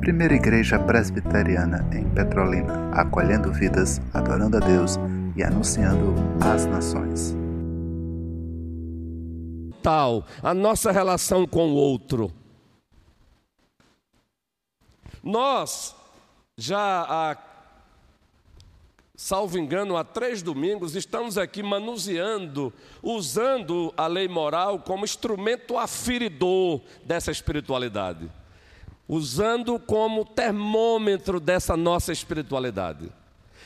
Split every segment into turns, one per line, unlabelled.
Primeira Igreja Presbiteriana em Petrolina, acolhendo vidas, adorando a Deus e anunciando às nações.
Tal, a nossa relação com o outro. Nós já há, salvo engano, há três domingos, estamos aqui manuseando, usando a lei moral como instrumento aferidor dessa espiritualidade usando como termômetro dessa nossa espiritualidade.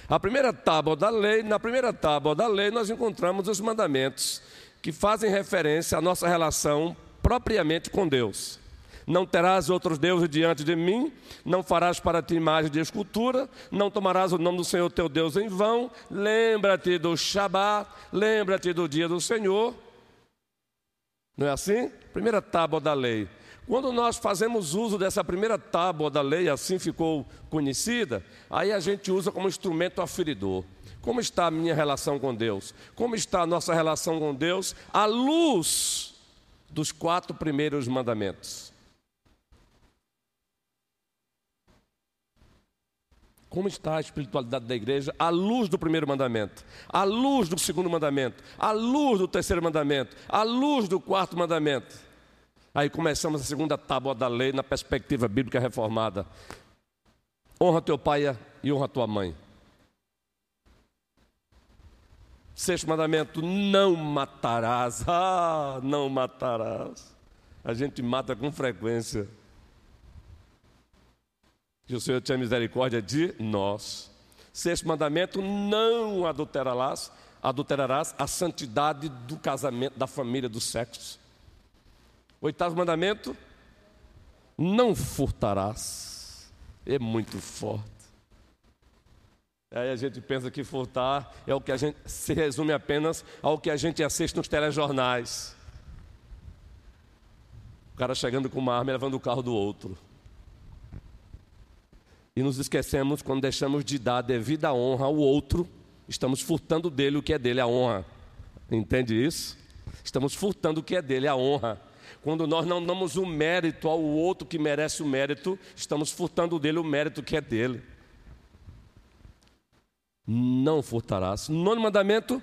A primeira tábua da lei, na primeira tábua da lei, nós encontramos os mandamentos que fazem referência à nossa relação propriamente com Deus. Não terás outros deuses diante de mim, não farás para ti imagem de escultura, não tomarás o nome do Senhor teu Deus em vão, lembra-te do Shabat, lembra-te do dia do Senhor. Não é assim? Primeira tábua da lei. Quando nós fazemos uso dessa primeira tábua da lei, assim ficou conhecida, aí a gente usa como instrumento aferidor. Como está a minha relação com Deus? Como está a nossa relação com Deus à luz dos quatro primeiros mandamentos? Como está a espiritualidade da igreja à luz do primeiro mandamento, à luz do segundo mandamento, à luz do terceiro mandamento, à luz do quarto mandamento? Aí começamos a segunda tábua da lei na perspectiva bíblica reformada. Honra teu pai e honra tua mãe. Sexto mandamento: não matarás. Ah, não matarás. A gente mata com frequência. Que o Senhor tenha misericórdia de nós. Sexto mandamento: não adulterarás, adulterarás a santidade do casamento, da família, do sexo. Oitavo mandamento: não furtarás. É muito forte. Aí a gente pensa que furtar é o que a gente se resume apenas ao que a gente assiste nos telejornais. O cara chegando com uma arma e levando o carro do outro. E nos esquecemos quando deixamos de dar devida honra ao outro, estamos furtando dele o que é dele, a honra. Entende isso? Estamos furtando o que é dele, a honra. Quando nós não damos o mérito ao outro que merece o mérito, estamos furtando dele o mérito que é dele. Não furtarás. Nono mandamento: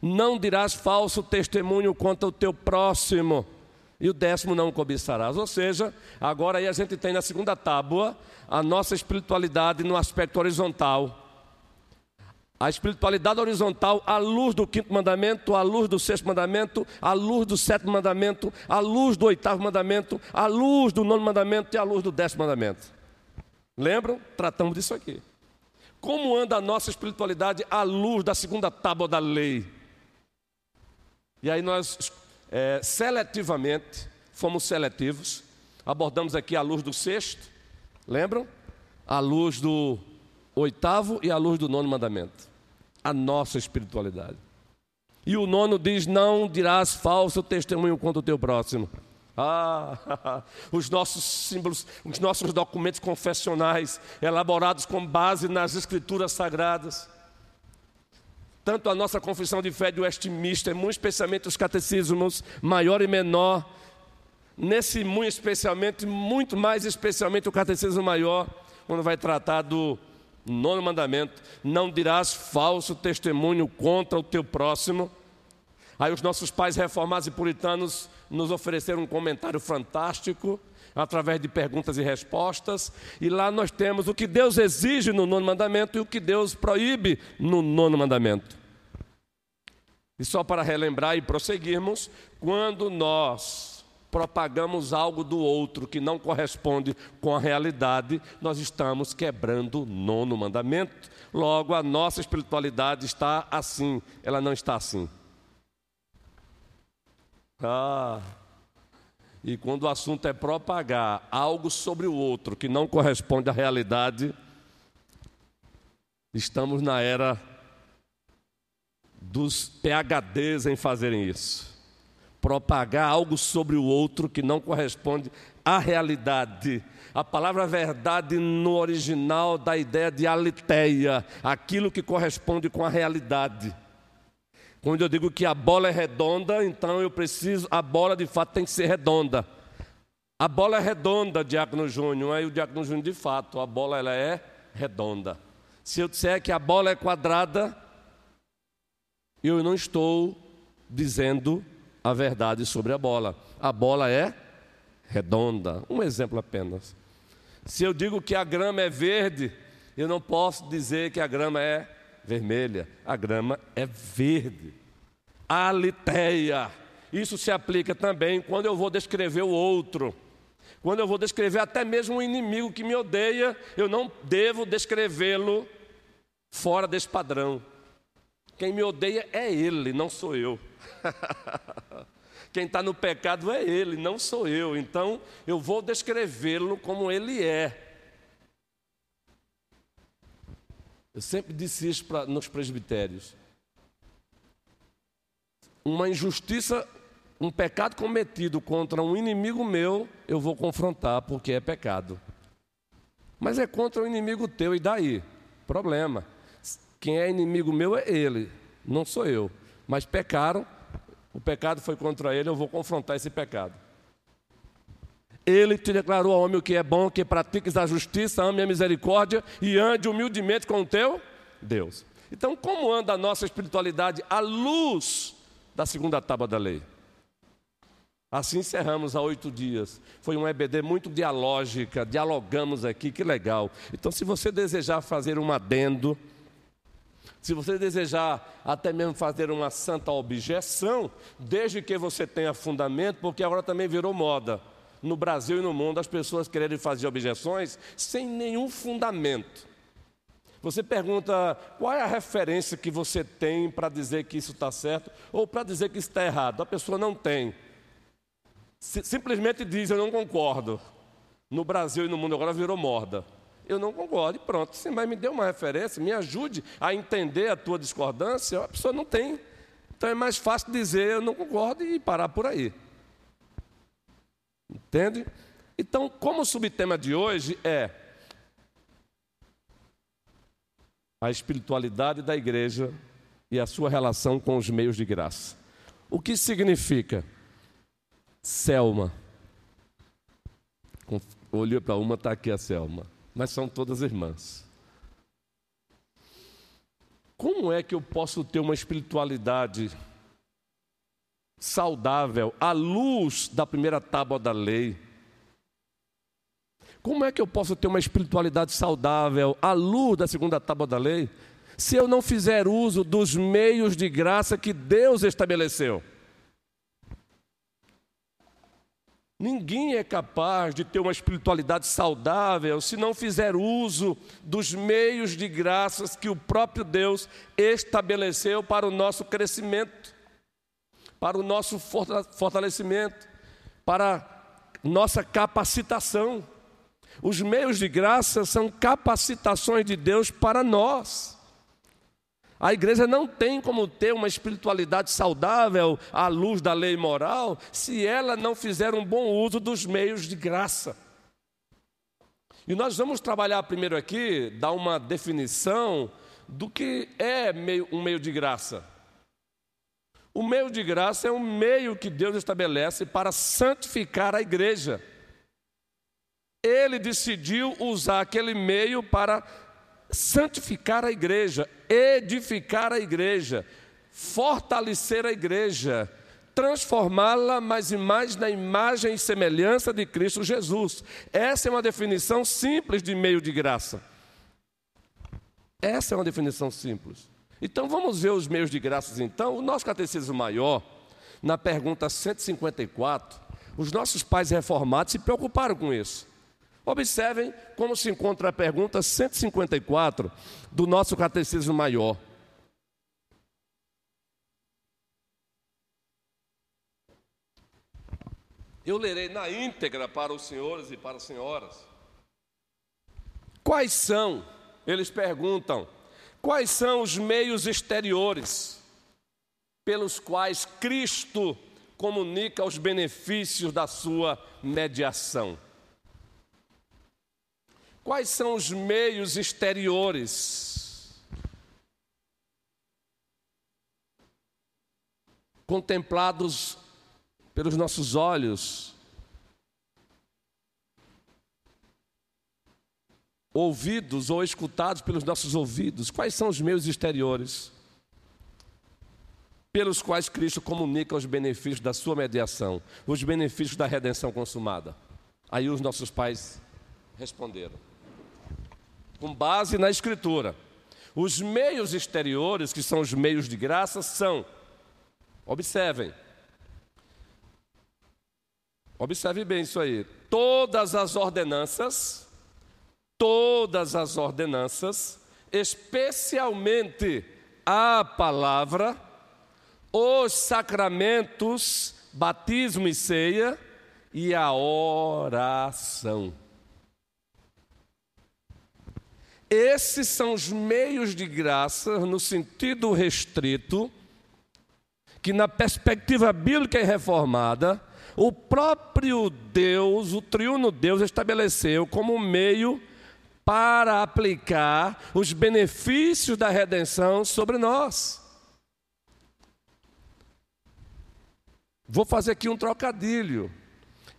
não dirás falso testemunho contra o teu próximo. E o décimo não cobiçarás. Ou seja, agora aí a gente tem na segunda tábua a nossa espiritualidade no aspecto horizontal. A espiritualidade horizontal à luz do quinto mandamento, à luz do sexto mandamento, à luz do sétimo mandamento, à luz do oitavo mandamento, à luz do nono mandamento e à luz do décimo mandamento. Lembram? Tratamos disso aqui. Como anda a nossa espiritualidade à luz da segunda tábua da lei? E aí nós é, seletivamente fomos seletivos, abordamos aqui a luz do sexto, lembram? A luz do oitavo e a luz do nono mandamento a nossa espiritualidade. E o nono diz: Não dirás falso testemunho contra o teu próximo. Ah, os nossos símbolos, os nossos documentos confessionais, elaborados com base nas escrituras sagradas. Tanto a nossa confissão de fé de Westminster, muito especialmente os catecismos maior e menor, nesse muito especialmente, muito mais especialmente o catecismo maior, quando vai tratar do Nono mandamento: não dirás falso testemunho contra o teu próximo. Aí os nossos pais reformados e puritanos nos ofereceram um comentário fantástico através de perguntas e respostas, e lá nós temos o que Deus exige no nono mandamento e o que Deus proíbe no nono mandamento. E só para relembrar e prosseguirmos, quando nós propagamos algo do outro que não corresponde com a realidade, nós estamos quebrando o nono mandamento. Logo, a nossa espiritualidade está assim, ela não está assim. Ah, e quando o assunto é propagar algo sobre o outro que não corresponde à realidade, estamos na era dos PHDs em fazerem isso propagar algo sobre o outro que não corresponde à realidade. A palavra verdade no original dá a ideia de aliteia, aquilo que corresponde com a realidade. Quando eu digo que a bola é redonda, então eu preciso, a bola de fato tem que ser redonda. A bola é redonda, Diácono Júnior. Aí o Diácono Júnior, de fato, a bola ela é redonda. Se eu disser que a bola é quadrada, eu não estou dizendo a verdade sobre a bola. A bola é redonda. Um exemplo apenas. Se eu digo que a grama é verde, eu não posso dizer que a grama é vermelha. A grama é verde. Aliteia. Isso se aplica também quando eu vou descrever o outro. Quando eu vou descrever até mesmo um inimigo que me odeia, eu não devo descrevê-lo fora desse padrão. Quem me odeia é ele, não sou eu. Quem está no pecado é ele, não sou eu. Então eu vou descrevê-lo como ele é. Eu sempre disse isso pra, nos presbitérios. Uma injustiça, um pecado cometido contra um inimigo meu, eu vou confrontar porque é pecado. Mas é contra o inimigo teu, e daí? Problema. Quem é inimigo meu é ele, não sou eu. Mas pecaram, o pecado foi contra ele, eu vou confrontar esse pecado. Ele te declarou ao homem o que é bom, que pratiques a justiça, ame a misericórdia e ande humildemente com o teu Deus. Então, como anda a nossa espiritualidade à luz da segunda tábua da lei? Assim encerramos há oito dias. Foi um EBD muito dialógica, dialogamos aqui, que legal. Então, se você desejar fazer um adendo, se você desejar até mesmo fazer uma santa objeção, desde que você tenha fundamento, porque agora também virou moda. No Brasil e no mundo, as pessoas querem fazer objeções sem nenhum fundamento. Você pergunta qual é a referência que você tem para dizer que isso está certo ou para dizer que isso está errado. A pessoa não tem. Simplesmente diz: Eu não concordo. No Brasil e no mundo agora virou moda. Eu não concordo, e pronto. Sim, mas me dê uma referência, me ajude a entender a tua discordância. A pessoa não tem. Então é mais fácil dizer eu não concordo e parar por aí. Entende? Então, como o subtema de hoje é a espiritualidade da igreja e a sua relação com os meios de graça. O que significa? Selma. Olhou para uma, está aqui a Selma mas são todas irmãs. Como é que eu posso ter uma espiritualidade saudável à luz da primeira tábua da lei? Como é que eu posso ter uma espiritualidade saudável à luz da segunda tábua da lei, se eu não fizer uso dos meios de graça que Deus estabeleceu? Ninguém é capaz de ter uma espiritualidade saudável se não fizer uso dos meios de graças que o próprio Deus estabeleceu para o nosso crescimento, para o nosso fortalecimento, para nossa capacitação. Os meios de graça são capacitações de Deus para nós. A igreja não tem como ter uma espiritualidade saudável à luz da lei moral se ela não fizer um bom uso dos meios de graça. E nós vamos trabalhar primeiro aqui, dar uma definição do que é um meio de graça. O meio de graça é um meio que Deus estabelece para santificar a igreja. Ele decidiu usar aquele meio para santificar a igreja, edificar a igreja, fortalecer a igreja, transformá-la mais e mais na imagem e semelhança de Cristo Jesus. Essa é uma definição simples de meio de graça. Essa é uma definição simples. Então vamos ver os meios de graças então. O nosso catecismo maior, na pergunta 154, os nossos pais reformados se preocuparam com isso. Observem como se encontra a pergunta 154 do nosso Catecismo Maior. Eu lerei na íntegra para os senhores e para as senhoras. Quais são, eles perguntam, quais são os meios exteriores pelos quais Cristo comunica os benefícios da sua mediação? Quais são os meios exteriores? Contemplados pelos nossos olhos, ouvidos ou escutados pelos nossos ouvidos? Quais são os meios exteriores pelos quais Cristo comunica os benefícios da sua mediação, os benefícios da redenção consumada? Aí os nossos pais responderam. Com base na Escritura, os meios exteriores, que são os meios de graça, são, observem, observe bem isso aí, todas as ordenanças, todas as ordenanças, especialmente a palavra, os sacramentos, batismo e ceia e a oração. Esses são os meios de graça, no sentido restrito, que na perspectiva bíblica e reformada, o próprio Deus, o triuno Deus, estabeleceu como meio para aplicar os benefícios da redenção sobre nós. Vou fazer aqui um trocadilho.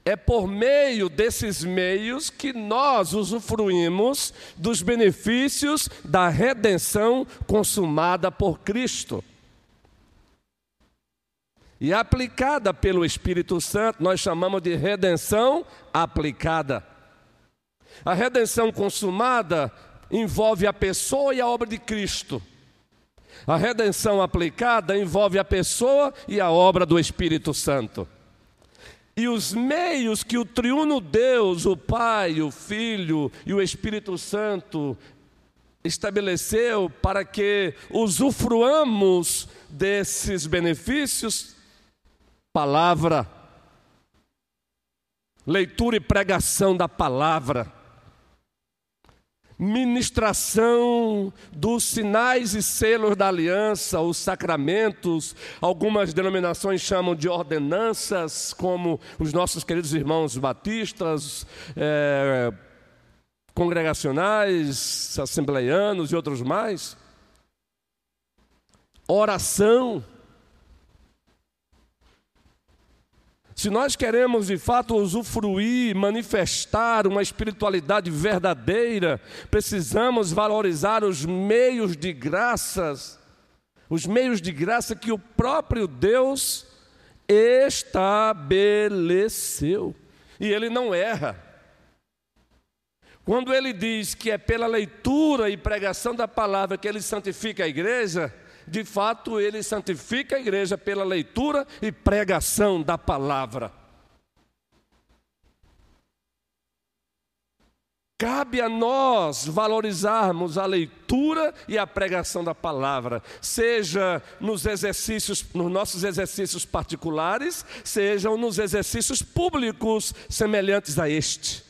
É por meio desses meios que nós usufruímos dos benefícios da redenção consumada por Cristo. E aplicada pelo Espírito Santo, nós chamamos de redenção aplicada. A redenção consumada envolve a pessoa e a obra de Cristo. A redenção aplicada envolve a pessoa e a obra do Espírito Santo. E os meios que o triuno Deus, o Pai, o Filho e o Espírito Santo estabeleceu para que usufruamos desses benefícios, palavra, leitura e pregação da palavra, ministração dos sinais e selos da aliança, os sacramentos, algumas denominações chamam de ordenanças, como os nossos queridos irmãos batistas, é, congregacionais, assembleianos e outros mais. Oração Se nós queremos de fato usufruir, manifestar uma espiritualidade verdadeira, precisamos valorizar os meios de graças, os meios de graça que o próprio Deus estabeleceu. E ele não erra. Quando ele diz que é pela leitura e pregação da palavra que ele santifica a igreja, de fato, ele santifica a igreja pela leitura e pregação da palavra. Cabe a nós valorizarmos a leitura e a pregação da palavra, seja nos exercícios, nos nossos exercícios particulares, sejam nos exercícios públicos semelhantes a este.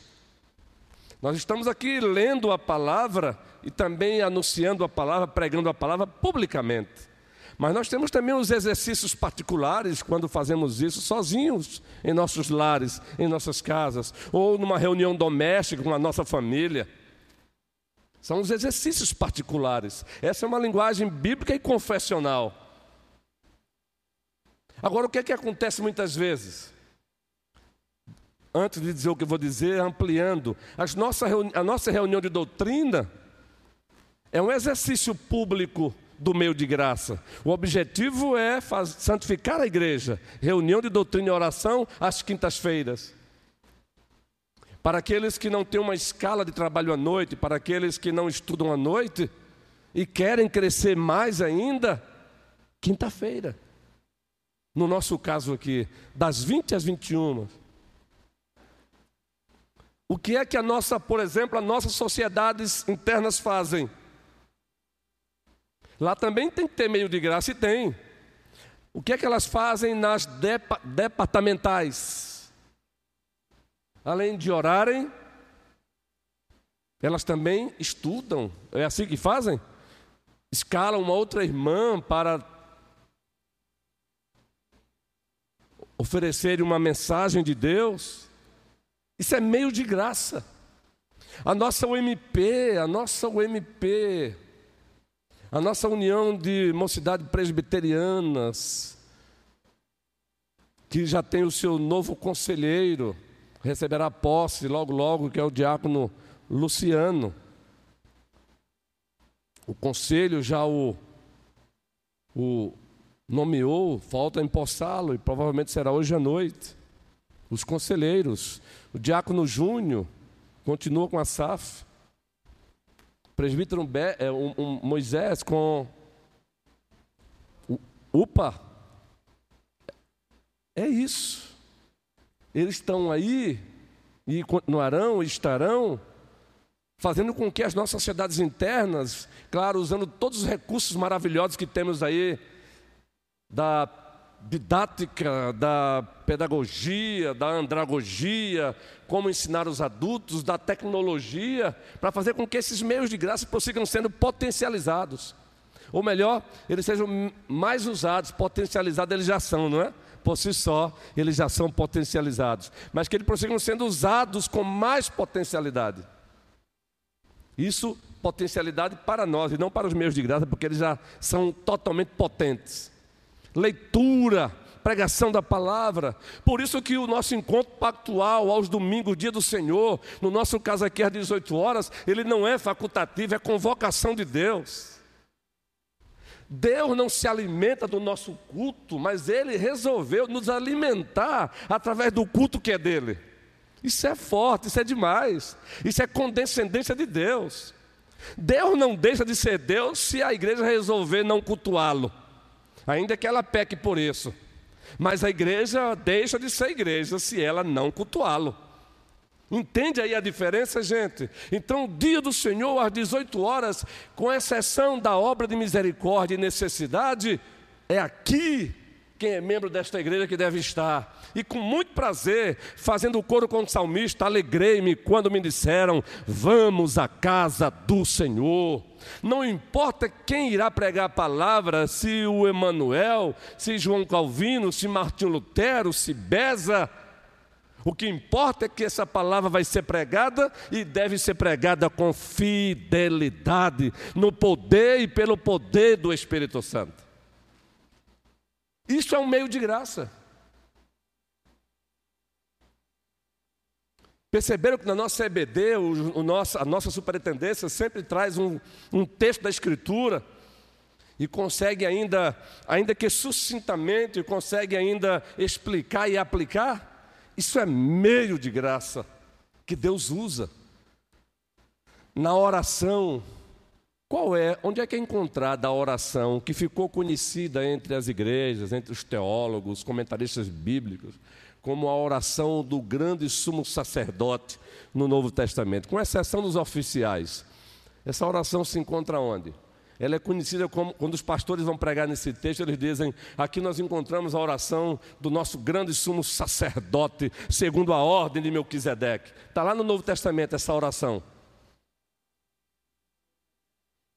Nós estamos aqui lendo a palavra e também anunciando a palavra, pregando a palavra publicamente. Mas nós temos também os exercícios particulares quando fazemos isso sozinhos em nossos lares, em nossas casas, ou numa reunião doméstica com a nossa família. São os exercícios particulares. Essa é uma linguagem bíblica e confessional. Agora, o que é que acontece muitas vezes? Antes de dizer o que eu vou dizer, ampliando, nossa a nossa reunião de doutrina é um exercício público do meio de graça. O objetivo é santificar a igreja. Reunião de doutrina e oração às quintas-feiras. Para aqueles que não têm uma escala de trabalho à noite, para aqueles que não estudam à noite e querem crescer mais ainda, quinta-feira. No nosso caso aqui, das 20 às 21. O que é que a nossa, por exemplo, as nossas sociedades internas fazem? Lá também tem que ter meio de graça e tem. O que é que elas fazem nas depa departamentais? Além de orarem, elas também estudam. É assim que fazem? Escalam uma outra irmã para oferecer uma mensagem de Deus. Isso é meio de graça. A nossa UMP, a nossa UMP a nossa união de mocidade presbiterianas, que já tem o seu novo conselheiro, receberá posse logo, logo, que é o diácono Luciano. O conselho já o, o nomeou, falta empossá-lo e provavelmente será hoje à noite. Os conselheiros, o diácono Júnior continua com a SAF. Presbítero Be, é, um, um, Moisés com UPA. É isso. Eles estão aí e continuarão, estarão fazendo com que as nossas sociedades internas, claro, usando todos os recursos maravilhosos que temos aí, da didática, da pedagogia, da andragogia, como ensinar os adultos, da tecnologia, para fazer com que esses meios de graça prossigam sendo potencializados. Ou melhor, eles sejam mais usados, potencializados, eles já são, não é? Por si só, eles já são potencializados. Mas que eles prossigam sendo usados com mais potencialidade. Isso, potencialidade para nós e não para os meios de graça, porque eles já são totalmente potentes. Leitura, pregação da palavra. Por isso que o nosso encontro pactual aos domingos, dia do Senhor, no nosso caso aqui às 18 horas, ele não é facultativo, é convocação de Deus. Deus não se alimenta do nosso culto, mas Ele resolveu nos alimentar através do culto que é dele. Isso é forte, isso é demais. Isso é condescendência de Deus. Deus não deixa de ser Deus se a igreja resolver não cultuá-lo, ainda que ela peque por isso. Mas a igreja deixa de ser igreja se ela não cultuá-lo. Entende aí a diferença, gente? Então, o dia do Senhor, às 18 horas, com exceção da obra de misericórdia e necessidade, é aqui quem é membro desta igreja que deve estar. E com muito prazer, fazendo o coro com o salmista, alegrei-me quando me disseram: Vamos à casa do Senhor. Não importa quem irá pregar a palavra, se o Emanuel, se João Calvino, se Martinho Lutero, se Beza. O que importa é que essa palavra vai ser pregada e deve ser pregada com fidelidade, no poder e pelo poder do Espírito Santo. Isso é um meio de graça. Perceberam que na nossa EBD, o, o nosso, a nossa superintendência sempre traz um, um texto da Escritura e consegue ainda, ainda que sucintamente, consegue ainda explicar e aplicar? Isso é meio de graça que Deus usa. Na oração, qual é, onde é que é encontrada a oração que ficou conhecida entre as igrejas, entre os teólogos, comentaristas bíblicos, como a oração do grande sumo sacerdote no Novo Testamento, com exceção dos oficiais? Essa oração se encontra onde? Ela é conhecida como, quando os pastores vão pregar nesse texto, eles dizem: aqui nós encontramos a oração do nosso grande sumo sacerdote, segundo a ordem de Melquisedeque. Está lá no Novo Testamento essa oração.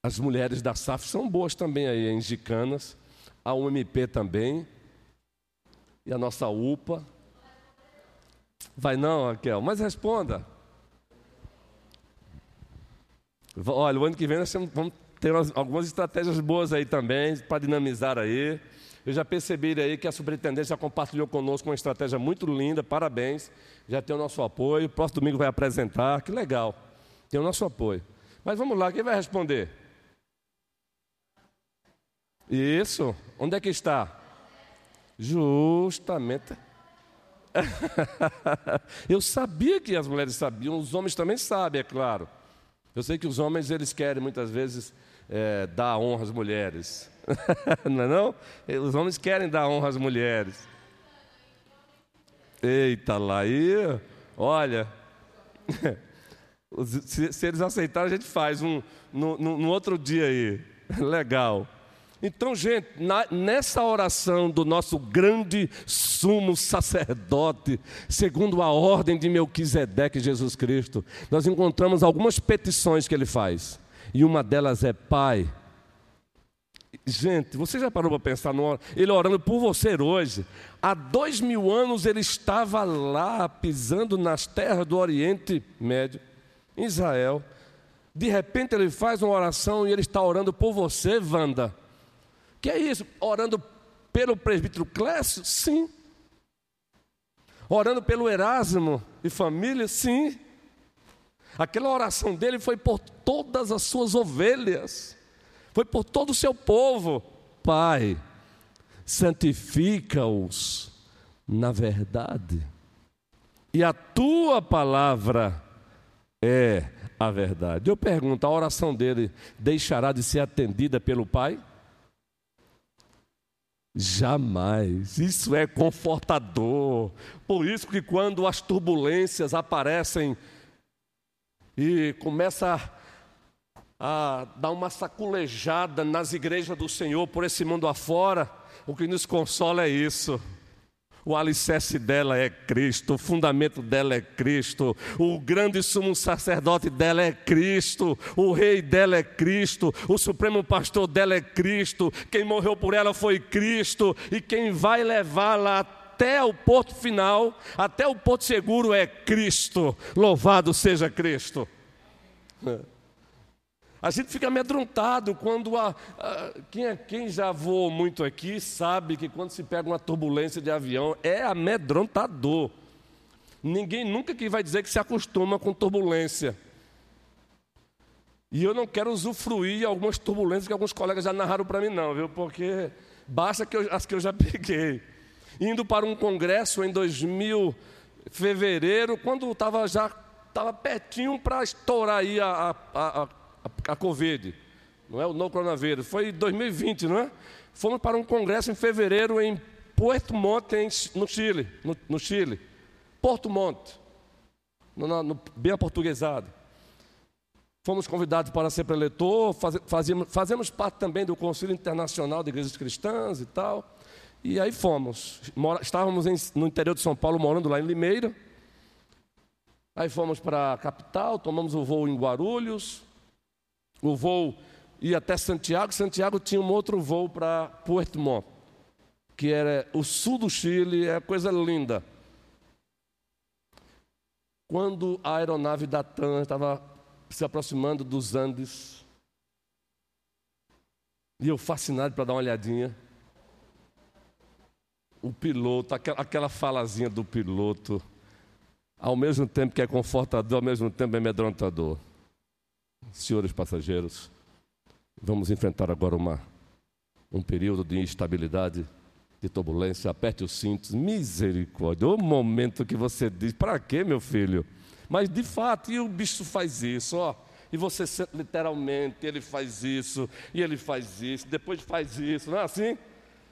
As mulheres da SAF são boas também aí, em Gicanas, a UMP também, e a nossa UPA. Vai não, Raquel, mas responda. Olha, o ano que vem nós vamos ter algumas estratégias boas aí também, para dinamizar aí. Eu já percebi aí que a superintendência compartilhou conosco uma estratégia muito linda, parabéns. Já tem o nosso apoio. Próximo domingo vai apresentar, que legal. Tem o nosso apoio. Mas vamos lá, quem vai responder? Isso. Onde é que está? Justamente. Eu sabia que as mulheres sabiam, os homens também sabem, é claro. Eu sei que os homens eles querem muitas vezes é, dar honra às mulheres, não é não? Os homens querem dar honra às mulheres. Eita lá, aí, olha, se, se, eles aceitarem a gente faz um no, no, no outro dia aí, legal. Então, gente, na, nessa oração do nosso grande sumo sacerdote, segundo a ordem de Melquisedeque Jesus Cristo, nós encontramos algumas petições que ele faz. E uma delas é: Pai. Gente, você já parou para pensar no, ele orando por você hoje? Há dois mil anos ele estava lá pisando nas terras do Oriente Médio, Israel. De repente ele faz uma oração e ele está orando por você, Wanda. Que é isso? Orando pelo presbítero Clécio? Sim. Orando pelo Erasmo e família? Sim. Aquela oração dele foi por todas as suas ovelhas. foi por todo o seu povo. Pai, santifica-os na verdade. E a tua palavra é a verdade. Eu pergunto: a oração dele deixará de ser atendida pelo Pai? Jamais. Isso é confortador. Por isso que quando as turbulências aparecem e começa a, dar uma saculejada nas igrejas do Senhor por esse mundo afora, o que nos consola é isso. O alicerce dela é Cristo, o fundamento dela é Cristo, o grande sumo sacerdote dela é Cristo, o rei dela é Cristo, o supremo pastor dela é Cristo, quem morreu por ela foi Cristo, e quem vai levá-la até o porto final, até o porto seguro é Cristo. Louvado seja Cristo. A gente fica amedrontado quando a, a, quem, é, quem já voou muito aqui sabe que quando se pega uma turbulência de avião é amedrontador. Ninguém nunca que vai dizer que se acostuma com turbulência. E eu não quero usufruir algumas turbulências que alguns colegas já narraram para mim, não, viu? Porque basta que eu, as que eu já peguei. Indo para um congresso em 2000, fevereiro, quando estava já estava pertinho para estourar aí a, a, a a, Covid, não é o novo coronavírus, foi em 2020, não é? Fomos para um congresso em fevereiro em Porto Monte, no Chile, no, no Chile. Porto Monte, no, no, bem aportuguesado. Fomos convidados para ser preletor, faz, fazíamos, fazemos parte também do Conselho Internacional de Igrejas Cristãs e tal. E aí fomos. Mora, estávamos em, no interior de São Paulo, morando lá em Limeira. Aí fomos para a capital, tomamos o voo em Guarulhos, o voo ia até Santiago, Santiago tinha um outro voo para Puerto Montt, que era o sul do Chile, é coisa linda. Quando a aeronave da TAM estava se aproximando dos Andes, e eu fascinado para dar uma olhadinha, o piloto, aquela falazinha do piloto, ao mesmo tempo que é confortador, ao mesmo tempo é amedrontador senhores passageiros, vamos enfrentar agora uma, um período de instabilidade, de turbulência. Aperte os cintos, misericórdia. O momento que você diz: para quê, meu filho? Mas de fato, e o bicho faz isso, ó. E você literalmente, ele faz isso, e ele faz isso, depois faz isso, não é assim?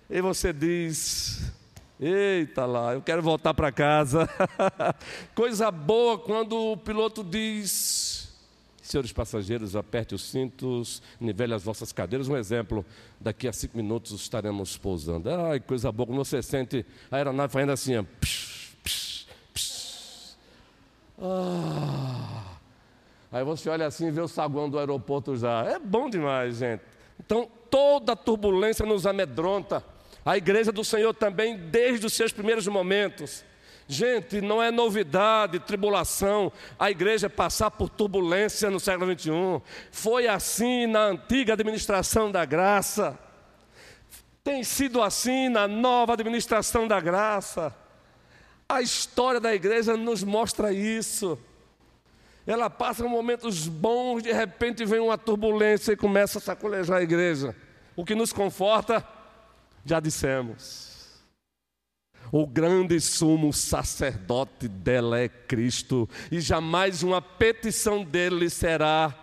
E você diz: Eita lá, eu quero voltar para casa. Coisa boa quando o piloto diz: Senhores passageiros, aperte os cintos, nivele as vossas cadeiras. Um exemplo, daqui a cinco minutos estaremos pousando. Ai, coisa boa, quando você sente a aeronave fazendo assim, psh, psh, psh. Ah. Aí você olha assim e vê o saguão do aeroporto já. É bom demais, gente. Então, toda turbulência nos amedronta. A igreja do Senhor também, desde os seus primeiros momentos, Gente, não é novidade, tribulação, a igreja passar por turbulência no século XXI. Foi assim na antiga administração da graça, tem sido assim na nova administração da graça. A história da igreja nos mostra isso. Ela passa momentos bons, de repente vem uma turbulência e começa a sacolejar a igreja. O que nos conforta, já dissemos. O grande sumo sacerdote dela é Cristo, e jamais uma petição dele será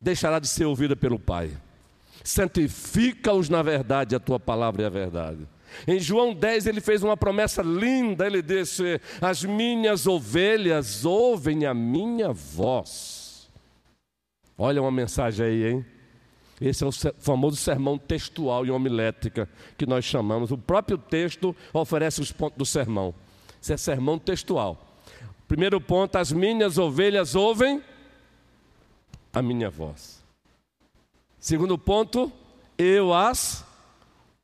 deixará de ser ouvida pelo Pai. Santifica-os na verdade, a tua palavra é a verdade. Em João 10 ele fez uma promessa linda, ele disse: As minhas ovelhas ouvem a minha voz. Olha uma mensagem aí, hein? Esse é o famoso sermão textual e homilética que nós chamamos. O próprio texto oferece os pontos do sermão. Isso é sermão textual. Primeiro ponto: as minhas ovelhas ouvem a minha voz. Segundo ponto, eu as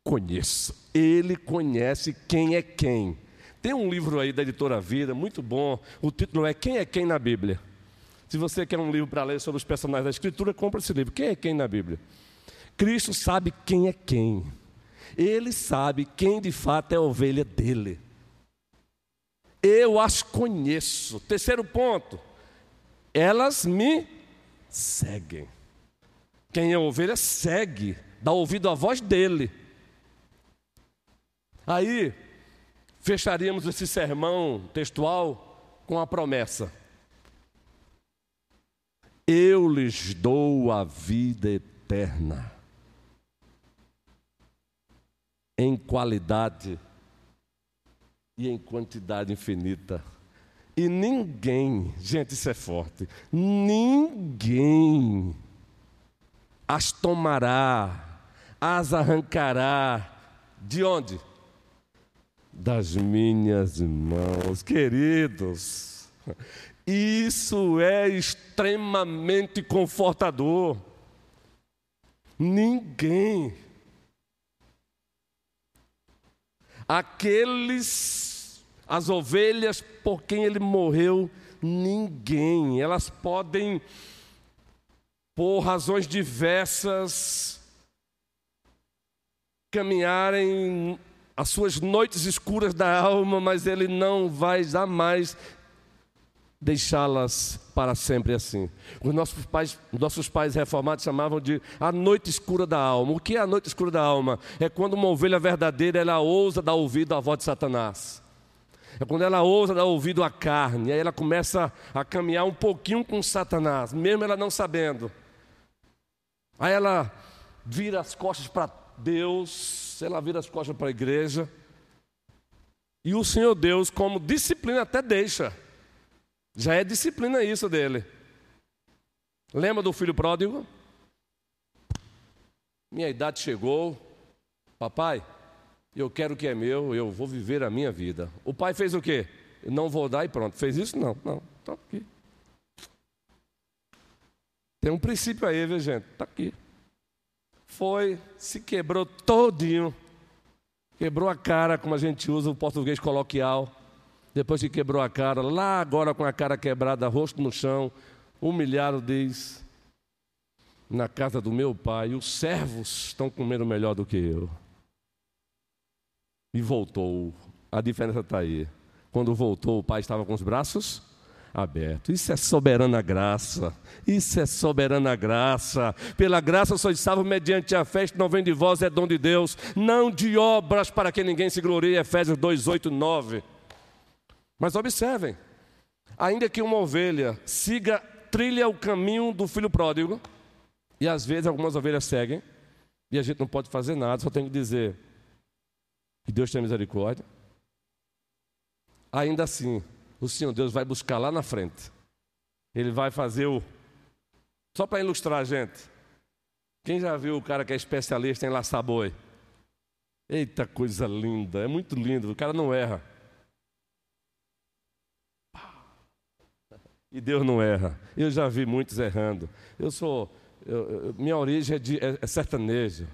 conheço. Ele conhece quem é quem. Tem um livro aí da editora Vida, muito bom. O título é Quem é Quem na Bíblia. Se você quer um livro para ler sobre os personagens da Escritura, compra esse livro. Quem é quem na Bíblia? Cristo sabe quem é quem. Ele sabe quem de fato é a ovelha dele. Eu as conheço. Terceiro ponto. Elas me seguem. Quem é ovelha segue, dá ouvido à voz dele. Aí, fecharíamos esse sermão textual com a promessa: Eu lhes dou a vida eterna, em qualidade e em quantidade infinita. E ninguém, gente, isso é forte, ninguém as tomará, as arrancará. De onde? Das minhas mãos, queridos. Isso é extremamente confortador. Ninguém. Aqueles, as ovelhas por quem ele morreu, ninguém. Elas podem por razões diversas, caminharem as suas noites escuras da alma, mas Ele não vai jamais deixá-las para sempre assim. Os nossos pais, nossos pais reformados chamavam de a noite escura da alma. O que é a noite escura da alma? É quando uma ovelha verdadeira ela ousa dar ouvido à voz de Satanás. É quando ela ousa dar ouvido à carne, aí ela começa a caminhar um pouquinho com Satanás, mesmo ela não sabendo. Aí ela vira as costas para Deus, ela vira as costas para a igreja. E o Senhor Deus, como disciplina, até deixa. Já é disciplina isso dele. Lembra do filho pródigo? Minha idade chegou, papai, eu quero o que é meu, eu vou viver a minha vida. O pai fez o quê? Não vou dar e pronto. Fez isso? Não, não, está aqui. Tem um princípio aí, viu gente? Está aqui. Foi, se quebrou todinho. Quebrou a cara, como a gente usa o português coloquial. Depois que quebrou a cara, lá agora com a cara quebrada, rosto no chão, humilhado, diz: Na casa do meu pai, os servos estão comendo melhor do que eu. E voltou. A diferença está aí. Quando voltou, o pai estava com os braços aberto. Isso é soberana graça. Isso é soberana graça. Pela graça sois salvos mediante a fé, não vem de vós, é dom de Deus, não de obras para que ninguém se glorie. Efésios 2, 8, 9. Mas observem, ainda que uma ovelha siga, trilha o caminho do filho pródigo, e às vezes algumas ovelhas seguem, e a gente não pode fazer nada, só tem que dizer que Deus tem misericórdia. Ainda assim, o Senhor Deus vai buscar lá na frente. Ele vai fazer o. Só para ilustrar a gente. Quem já viu o cara que é especialista em laçar boi? Eita coisa linda, é muito lindo, o cara não erra. E Deus não erra. Eu já vi muitos errando. Eu sou. Eu, minha origem é, de, é, é sertanejo.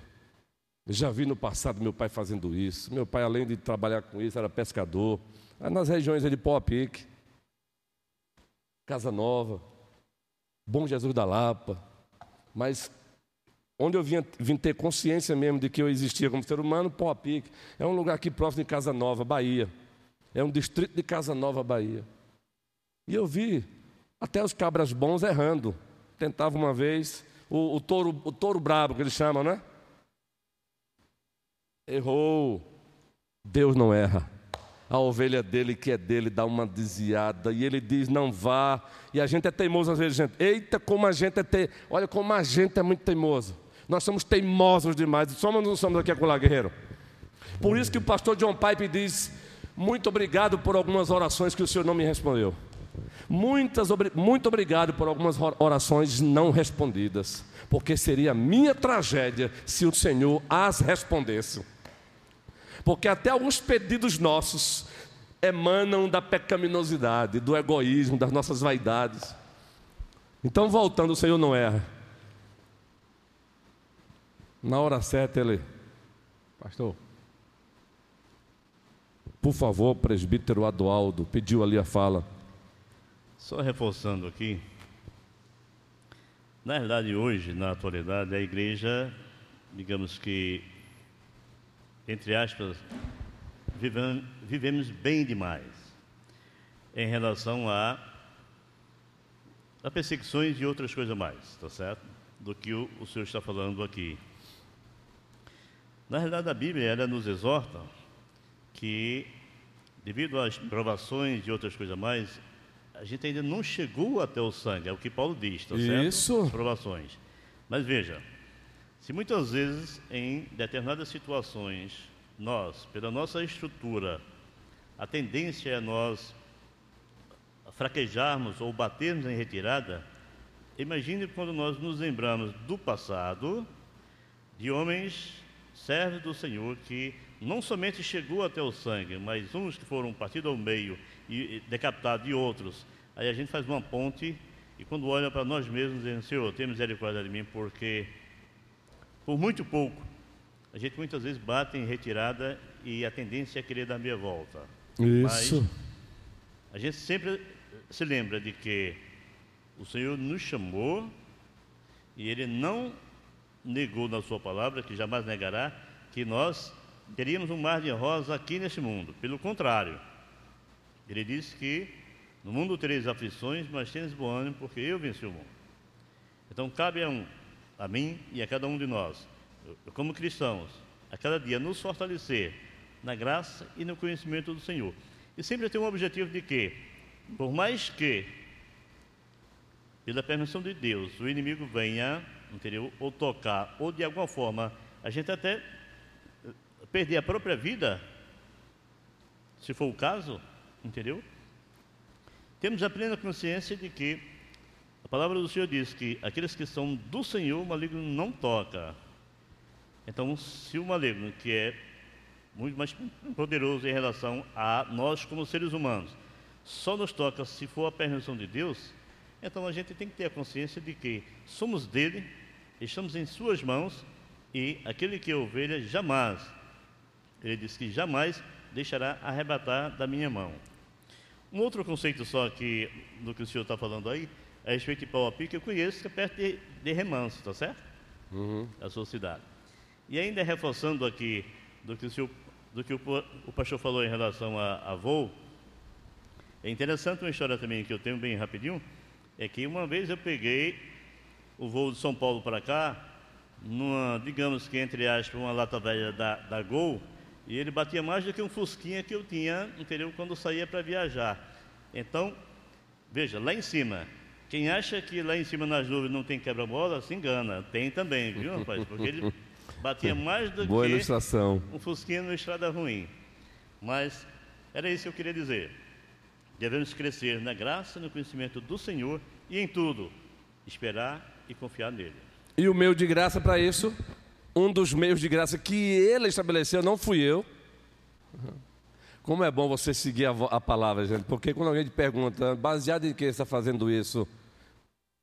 Eu já vi no passado meu pai fazendo isso. Meu pai, além de trabalhar com isso, era pescador nas regiões de Pique, Casa Nova, Bom Jesus da Lapa, mas onde eu vim, vim, ter consciência mesmo de que eu existia como ser humano, Pique, é um lugar aqui próximo de Casa Nova, Bahia, é um distrito de Casa Nova, Bahia. E eu vi até os cabras bons errando. Tentava uma vez, o, o touro, o touro brabo que eles chamam, né? Errou. Deus não erra a ovelha dele, que é dele, dá uma desviada, e ele diz: não vá. E a gente é teimoso às vezes, gente. Eita, como a gente é te... Olha como a gente é muito teimoso. Nós somos teimosos demais. Somos não somos aqui com o Guerreiro? Por isso que o pastor John Pipe diz: muito obrigado por algumas orações que o senhor não me respondeu. Muitas, muito obrigado por algumas orações não respondidas, porque seria minha tragédia se o Senhor as respondesse. Porque até alguns pedidos nossos emanam da pecaminosidade, do egoísmo, das nossas vaidades. Então, voltando, o Senhor não erra. Na hora certa, ele, pastor, por favor, presbítero Adualdo, pediu ali a fala.
Só reforçando aqui, na verdade, hoje, na atualidade, a igreja, digamos que entre aspas, vivemos, bem demais em relação a, a perseguições e outras coisas mais, tá certo? do que o, o Senhor está falando aqui. Na realidade, a Bíblia ela nos exorta que, devido às provações e outras coisas mais, a gente ainda não chegou até o sangue, é o que Paulo diz, tá certo?
Isso.
As provações. Mas veja, se muitas vezes em determinadas situações nós, pela nossa estrutura, a tendência é nós fraquejarmos ou batermos em retirada, imagine quando nós nos lembramos do passado, de homens servos do Senhor que não somente chegou até o sangue, mas uns que foram partidos ao meio e decapitados e outros. Aí a gente faz uma ponte e quando olha para nós mesmos, dizendo, Senhor, tem misericórdia de mim, porque por muito pouco a gente muitas vezes bate em retirada e a tendência é querer dar meia volta.
Isso.
Mas a gente sempre se lembra de que o Senhor nos chamou e Ele não negou na Sua palavra, que jamais negará, que nós teríamos um mar de rosa aqui neste mundo. Pelo contrário, Ele disse que no mundo tereis aflições, mas tendes bom ânimo, porque eu venci o mundo. Então cabe a, um, a mim e a cada um de nós, como cristãos, a cada dia nos fortalecer na graça e no conhecimento do Senhor. E sempre ter um objetivo de que por mais que, pela permissão de Deus, o inimigo venha, entendeu? Ou tocar, ou de alguma forma, a gente até eh, perder a própria vida, se for o caso, entendeu? Temos a plena consciência de que a palavra do Senhor diz que aqueles que são do Senhor, o maligno não toca. Então, se o maligno, que é muito mais poderoso em relação a nós como seres humanos, só nos toca se for a permissão de Deus, então a gente tem que ter a consciência de que somos dele, estamos em suas mãos e aquele que é ovelha jamais, ele diz que jamais deixará arrebatar da minha mão. Um outro conceito só que, do que o senhor está falando aí, a respeito de pau a pique, eu conheço que é perto de, de Remanso, está certo?
Uhum.
A sua cidade. E ainda reforçando aqui do que o, senhor, do que o, o pastor falou em relação a, a voo, é interessante uma história também que eu tenho bem rapidinho, é que uma vez eu peguei o voo de São Paulo para cá, numa, digamos que entre aspas, uma lata velha da, da Gol, e ele batia mais do que um fusquinha que eu tinha, entendeu? Quando saía para viajar. Então, veja, lá em cima, quem acha que lá em cima nas nuvens não tem quebra-mola, se engana. Tem também, viu, rapaz? Porque ele batia mais do
Boa
que
ilustração.
um fusquinha numa estrada ruim. Mas era isso que eu queria dizer. Devemos crescer na graça e no conhecimento do Senhor e em tudo esperar e confiar nele.
E o meio de graça para isso, um dos meios de graça que ele estabeleceu, não fui eu. Como é bom você seguir a, a palavra, gente, porque quando alguém te pergunta, baseado em que está fazendo isso?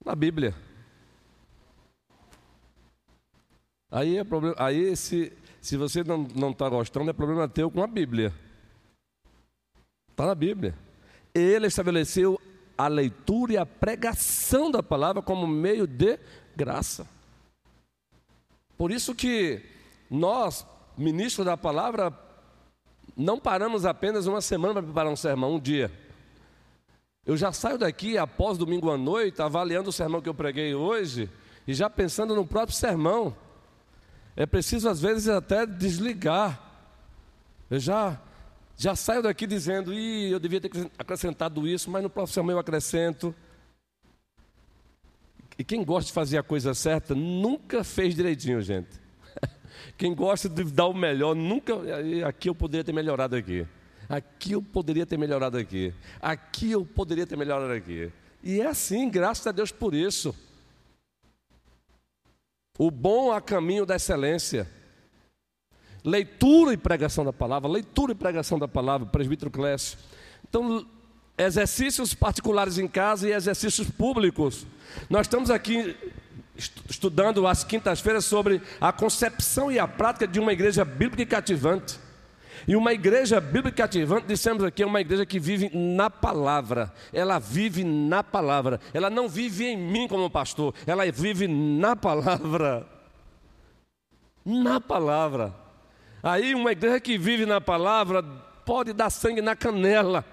Na Bíblia. Aí é problema, aí se, se você não está gostando, é problema teu com a Bíblia. Está na Bíblia. Ele estabeleceu a leitura e a pregação da palavra como meio de graça. Por isso que nós, ministros da palavra, não paramos apenas uma semana para preparar um sermão, um dia. Eu já saio daqui após domingo à noite, avaliando o sermão que eu preguei hoje e já pensando no próprio sermão. É preciso às vezes até desligar. Eu já já saio daqui dizendo, Ih, eu devia ter acrescentado isso, mas no próximo sermão eu acrescento. E quem gosta de fazer a coisa certa nunca fez direitinho, gente. Quem gosta de dar o melhor, nunca. Aqui eu poderia ter melhorado aqui. Aqui eu poderia ter melhorado aqui. Aqui eu poderia ter melhorado aqui. E é assim, graças a Deus por isso. O bom a caminho da excelência. Leitura e pregação da palavra, leitura e pregação da palavra, presbítero Clécio. Então, exercícios particulares em casa e exercícios públicos. Nós estamos aqui estudando às quintas-feiras sobre a concepção e a prática de uma igreja bíblica e cativante. E uma igreja bíblica cativante, dissemos aqui, é uma igreja que vive na palavra. Ela vive na palavra. Ela não vive em mim como pastor, ela vive na palavra. Na palavra. Aí uma igreja que vive na palavra pode dar sangue na canela.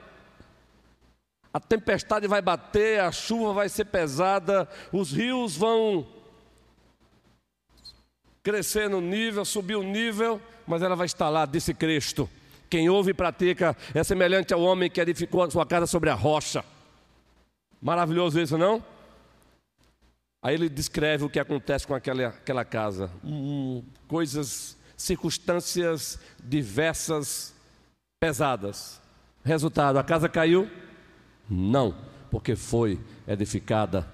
A tempestade vai bater, a chuva vai ser pesada, os rios vão crescer no nível, subir o nível, mas ela vai estar lá, disse Cristo. Quem ouve e pratica é semelhante ao homem que edificou a sua casa sobre a rocha. Maravilhoso isso, não? Aí ele descreve o que acontece com aquela, aquela casa. Hum, coisas, circunstâncias diversas, pesadas. Resultado: a casa caiu? Não, porque foi edificada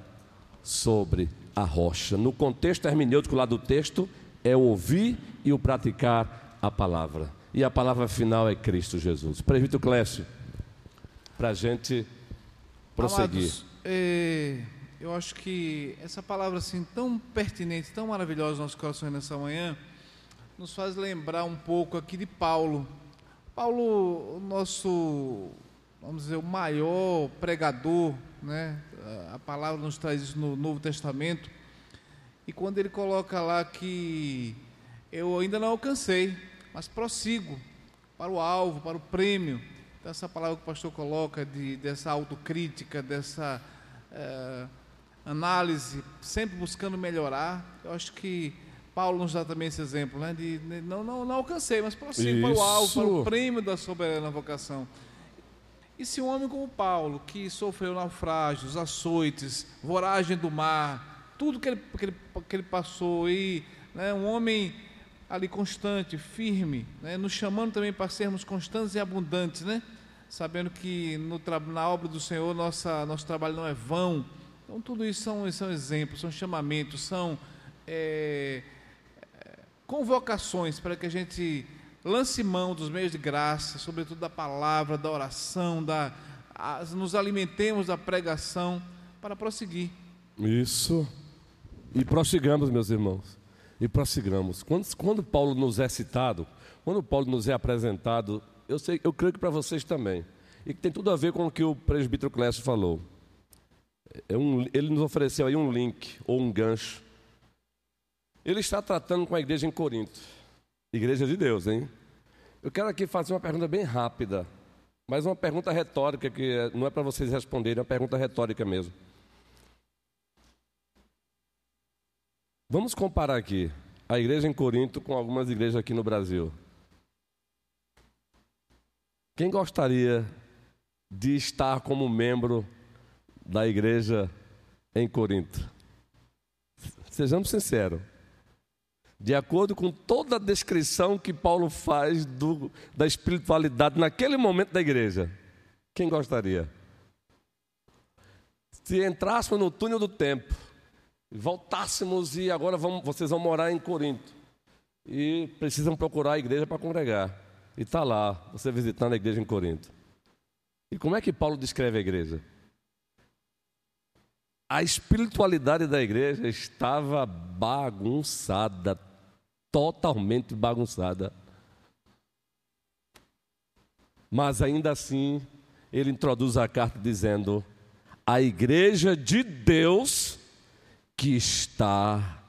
sobre a rocha. No contexto hermenêutico lá do texto, é o ouvir e o praticar a palavra. E a palavra final é Cristo Jesus. Presbítero Clécio, para a gente prosseguir. Amados,
é, eu acho que essa palavra assim tão pertinente, tão maravilhosa nos nossos corações nessa manhã, nos faz lembrar um pouco aqui de Paulo. Paulo, nosso, vamos dizer, o maior pregador, né? A palavra nos traz isso no Novo Testamento. E quando ele coloca lá que eu ainda não alcancei, mas prossigo para o alvo, para o prêmio. Então, essa palavra que o pastor coloca de, dessa autocrítica, dessa é, análise, sempre buscando melhorar, eu acho que Paulo nos dá também esse exemplo, né? De, de não, não, não alcancei, mas prossigo para o alvo, para o prêmio da soberana vocação. E se um homem como Paulo, que sofreu naufrágios, açoites, voragem do mar, tudo que ele, que ele, que ele passou, e né, um homem ali constante, firme, né? nos chamando também para sermos constantes e abundantes, né? sabendo que no, na obra do Senhor nossa, nosso trabalho não é vão. Então, tudo isso são, são exemplos, são chamamentos, são é, convocações para que a gente lance mão dos meios de graça, sobretudo da palavra, da oração, da, nos alimentemos da pregação para prosseguir.
Isso. E prossigamos, meus irmãos e prossigamos. Quando, quando Paulo nos é citado, quando Paulo nos é apresentado, eu, sei, eu creio que para vocês também, e que tem tudo a ver com o que o presbítero Clécio falou. É um, ele nos ofereceu aí um link, ou um gancho. Ele está tratando com a igreja em Corinto, igreja de Deus, hein? Eu quero aqui fazer uma pergunta bem rápida, mas uma pergunta retórica, que é, não é para vocês responderem, é uma pergunta retórica mesmo. Vamos comparar aqui a igreja em Corinto com algumas igrejas aqui no Brasil. Quem gostaria de estar como membro da igreja em Corinto? Sejamos sinceros. De acordo com toda a descrição que Paulo faz do, da espiritualidade naquele momento da igreja, quem gostaria? Se entrássemos no túnel do tempo, voltássemos e agora vamos, vocês vão morar em Corinto. E precisam procurar a igreja para congregar. E está lá, você visitando a igreja em Corinto. E como é que Paulo descreve a igreja? A espiritualidade da igreja estava bagunçada, totalmente bagunçada. Mas ainda assim, ele introduz a carta dizendo: a igreja de Deus que está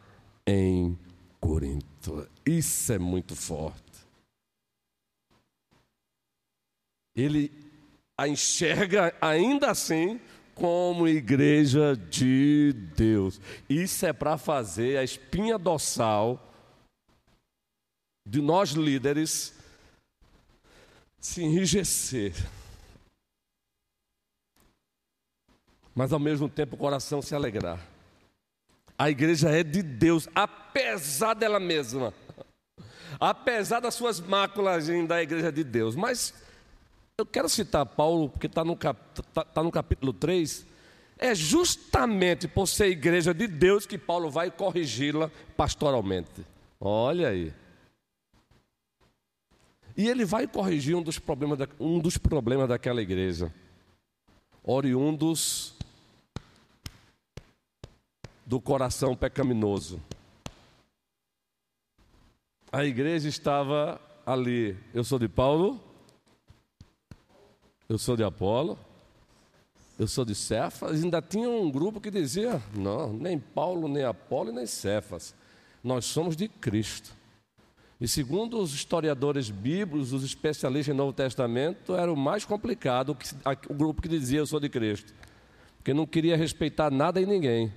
em Corinto. Isso é muito forte. Ele a enxerga ainda assim como igreja de Deus. Isso é para fazer a espinha dorsal de nós líderes se enrijecer. Mas ao mesmo tempo o coração se alegrar. A igreja é de Deus, apesar dela mesma. Apesar das suas máculas da igreja de Deus. Mas eu quero citar Paulo, porque está no, cap, tá, tá no capítulo 3. É justamente por ser igreja de Deus que Paulo vai corrigi-la pastoralmente. Olha aí. E ele vai corrigir um dos problemas, da, um dos problemas daquela igreja, oriundos do coração pecaminoso. A igreja estava ali. Eu sou de Paulo, eu sou de Apolo, eu sou de Cefas. Ainda tinha um grupo que dizia: não, nem Paulo, nem Apolo, nem Cefas. Nós somos de Cristo. E segundo os historiadores bíblicos, os especialistas em Novo Testamento, era o mais complicado o grupo que dizia eu sou de Cristo. Porque não queria respeitar nada e ninguém.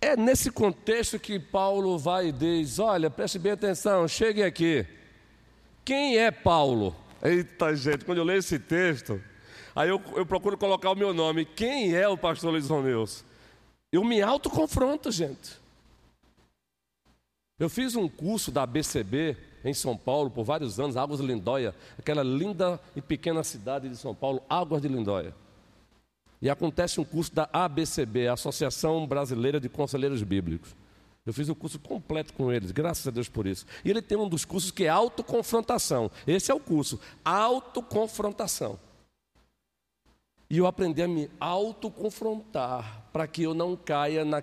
é nesse contexto que Paulo vai e diz: Olha, preste bem atenção, chegue aqui. Quem é Paulo? Eita, gente, quando eu leio esse texto, aí eu, eu procuro colocar o meu nome. Quem é o pastor Luiz Romeus? Eu me autoconfronto, gente. Eu fiz um curso da ABCB em São Paulo por vários anos, Águas de Lindóia, aquela linda e pequena cidade de São Paulo, Águas de Lindóia. E acontece um curso da ABCB, Associação Brasileira de Conselheiros Bíblicos. Eu fiz o curso completo com eles, graças a Deus por isso. E ele tem um dos cursos que é autoconfrontação. Esse é o curso, autoconfrontação. E eu aprendi a me autoconfrontar para que eu não caia na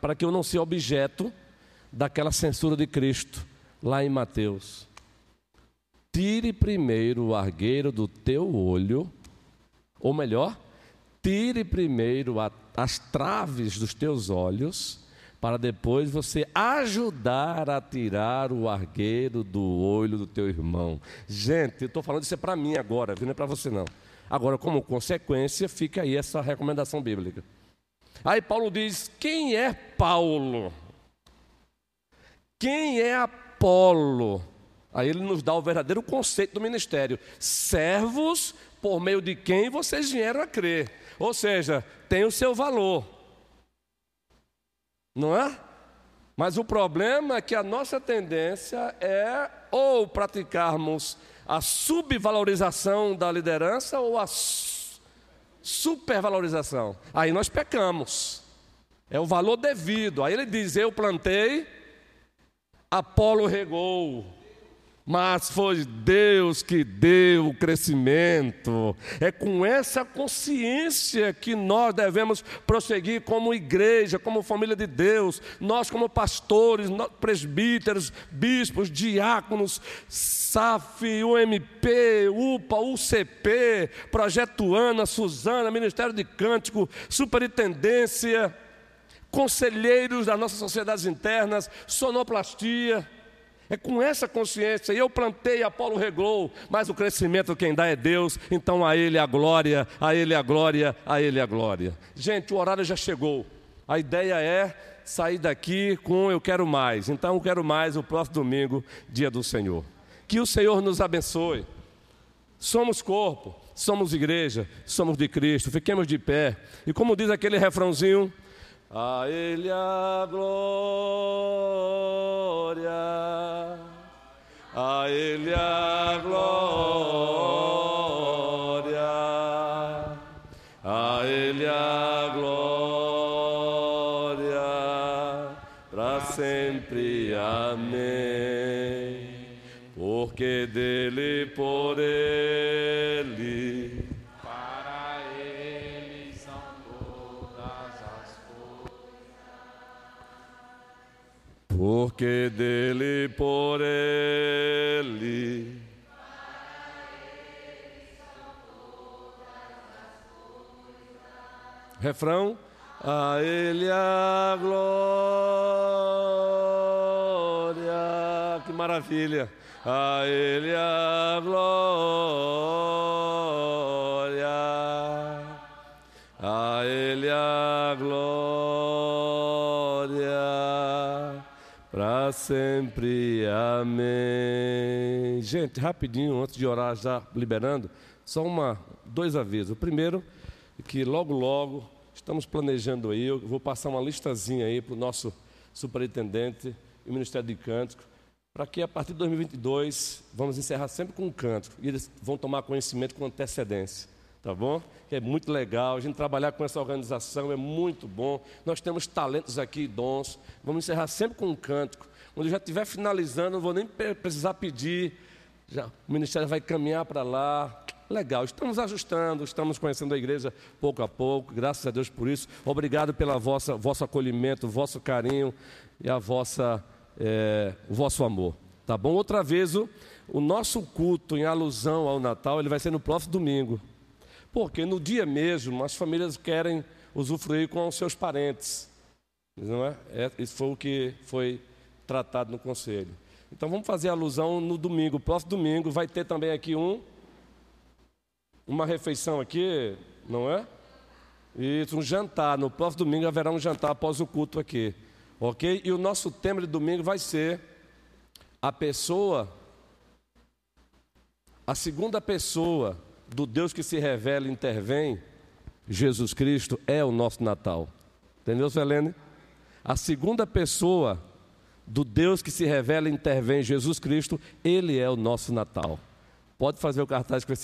para que eu não seja objeto daquela censura de Cristo lá em Mateus. Tire primeiro o argueiro do teu olho, ou melhor, tire primeiro a, as traves dos teus olhos para depois você ajudar a tirar o argueiro do olho do teu irmão. Gente, eu estou falando isso é para mim agora, não é para você não. Agora, como consequência, fica aí essa recomendação bíblica. Aí Paulo diz: quem é Paulo? Quem é Apolo? Aí ele nos dá o verdadeiro conceito do ministério: servos por meio de quem vocês vieram a crer. Ou seja, tem o seu valor. Não é? Mas o problema é que a nossa tendência é ou praticarmos a subvalorização da liderança ou a supervalorização. Aí nós pecamos. É o valor devido. Aí ele diz: Eu plantei, Apolo regou, mas foi Deus que deu o crescimento. É com essa consciência que nós devemos prosseguir como igreja, como família de Deus, nós como pastores, presbíteros, bispos, diáconos, SAF, UMP, UPA, UCP, Projeto Ana, Suzana, Ministério de Cântico, Superintendência, conselheiros das nossas sociedades internas, sonoplastia é com essa consciência, eu plantei, Apolo regou, mas o crescimento quem dá é Deus, então a Ele a glória, a Ele a glória, a Ele a glória. Gente, o horário já chegou, a ideia é sair daqui com eu quero mais, então eu quero mais o próximo domingo, dia do Senhor. Que o Senhor nos abençoe. Somos corpo, somos igreja, somos de Cristo, fiquemos de pé. E como diz aquele refrãozinho, a Ele a glória, a Ele a glória, a Ele a glória, para sempre. Amém. Porque dele, por porque dele por ele. Refrão, a ele a glória, que maravilha, a ele a glória, a ele a glória sempre. Amém. Gente, rapidinho, antes de orar, já liberando, só uma, dois avisos. O primeiro, que logo, logo, estamos planejando aí, eu vou passar uma listazinha aí para o nosso superintendente e Ministério de Cântico, para que a partir de 2022 vamos encerrar sempre com um cântico e eles vão tomar conhecimento com antecedência tá bom? É muito legal, a gente trabalhar com essa organização é muito bom. Nós temos talentos aqui, dons. Vamos encerrar sempre com um cântico. Quando eu já estiver finalizando, não vou nem precisar pedir. Já, o ministério vai caminhar para lá. Legal, estamos ajustando, estamos conhecendo a igreja pouco a pouco, graças a Deus por isso. Obrigado pelo vosso acolhimento, vosso carinho e a vossa, é, o vosso amor. Tá bom? Outra vez, o, o nosso culto em alusão ao Natal, ele vai ser no próximo domingo. Porque no dia mesmo as famílias querem usufruir com os seus parentes. Não é? é? Isso foi o que foi tratado no conselho. Então vamos fazer alusão no domingo. Próximo domingo vai ter também aqui um uma refeição aqui, não é? Isso, um jantar. No próximo domingo haverá um jantar após o culto aqui. Ok? E o nosso tema de domingo vai ser a pessoa, a segunda pessoa do Deus que se revela e intervém, Jesus Cristo, é o nosso Natal. Entendeu, Selene? A segunda pessoa do Deus que se revela e intervém, Jesus Cristo, ele é o nosso Natal. Pode fazer o cartaz com esse